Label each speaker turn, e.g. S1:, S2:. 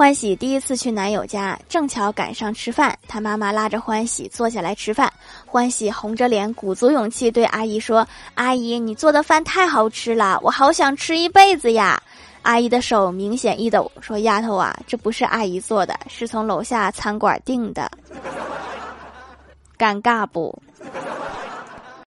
S1: 欢喜第一次去男友家，正巧赶上吃饭，他妈妈拉着欢喜坐下来吃饭，欢喜红着脸，鼓足勇气对阿姨说，阿姨，你做的饭太好吃了，我好想吃一辈子呀。阿姨的手明显一抖，说，丫头啊，这不是阿姨做的，是从楼下餐馆订的。尴尬不？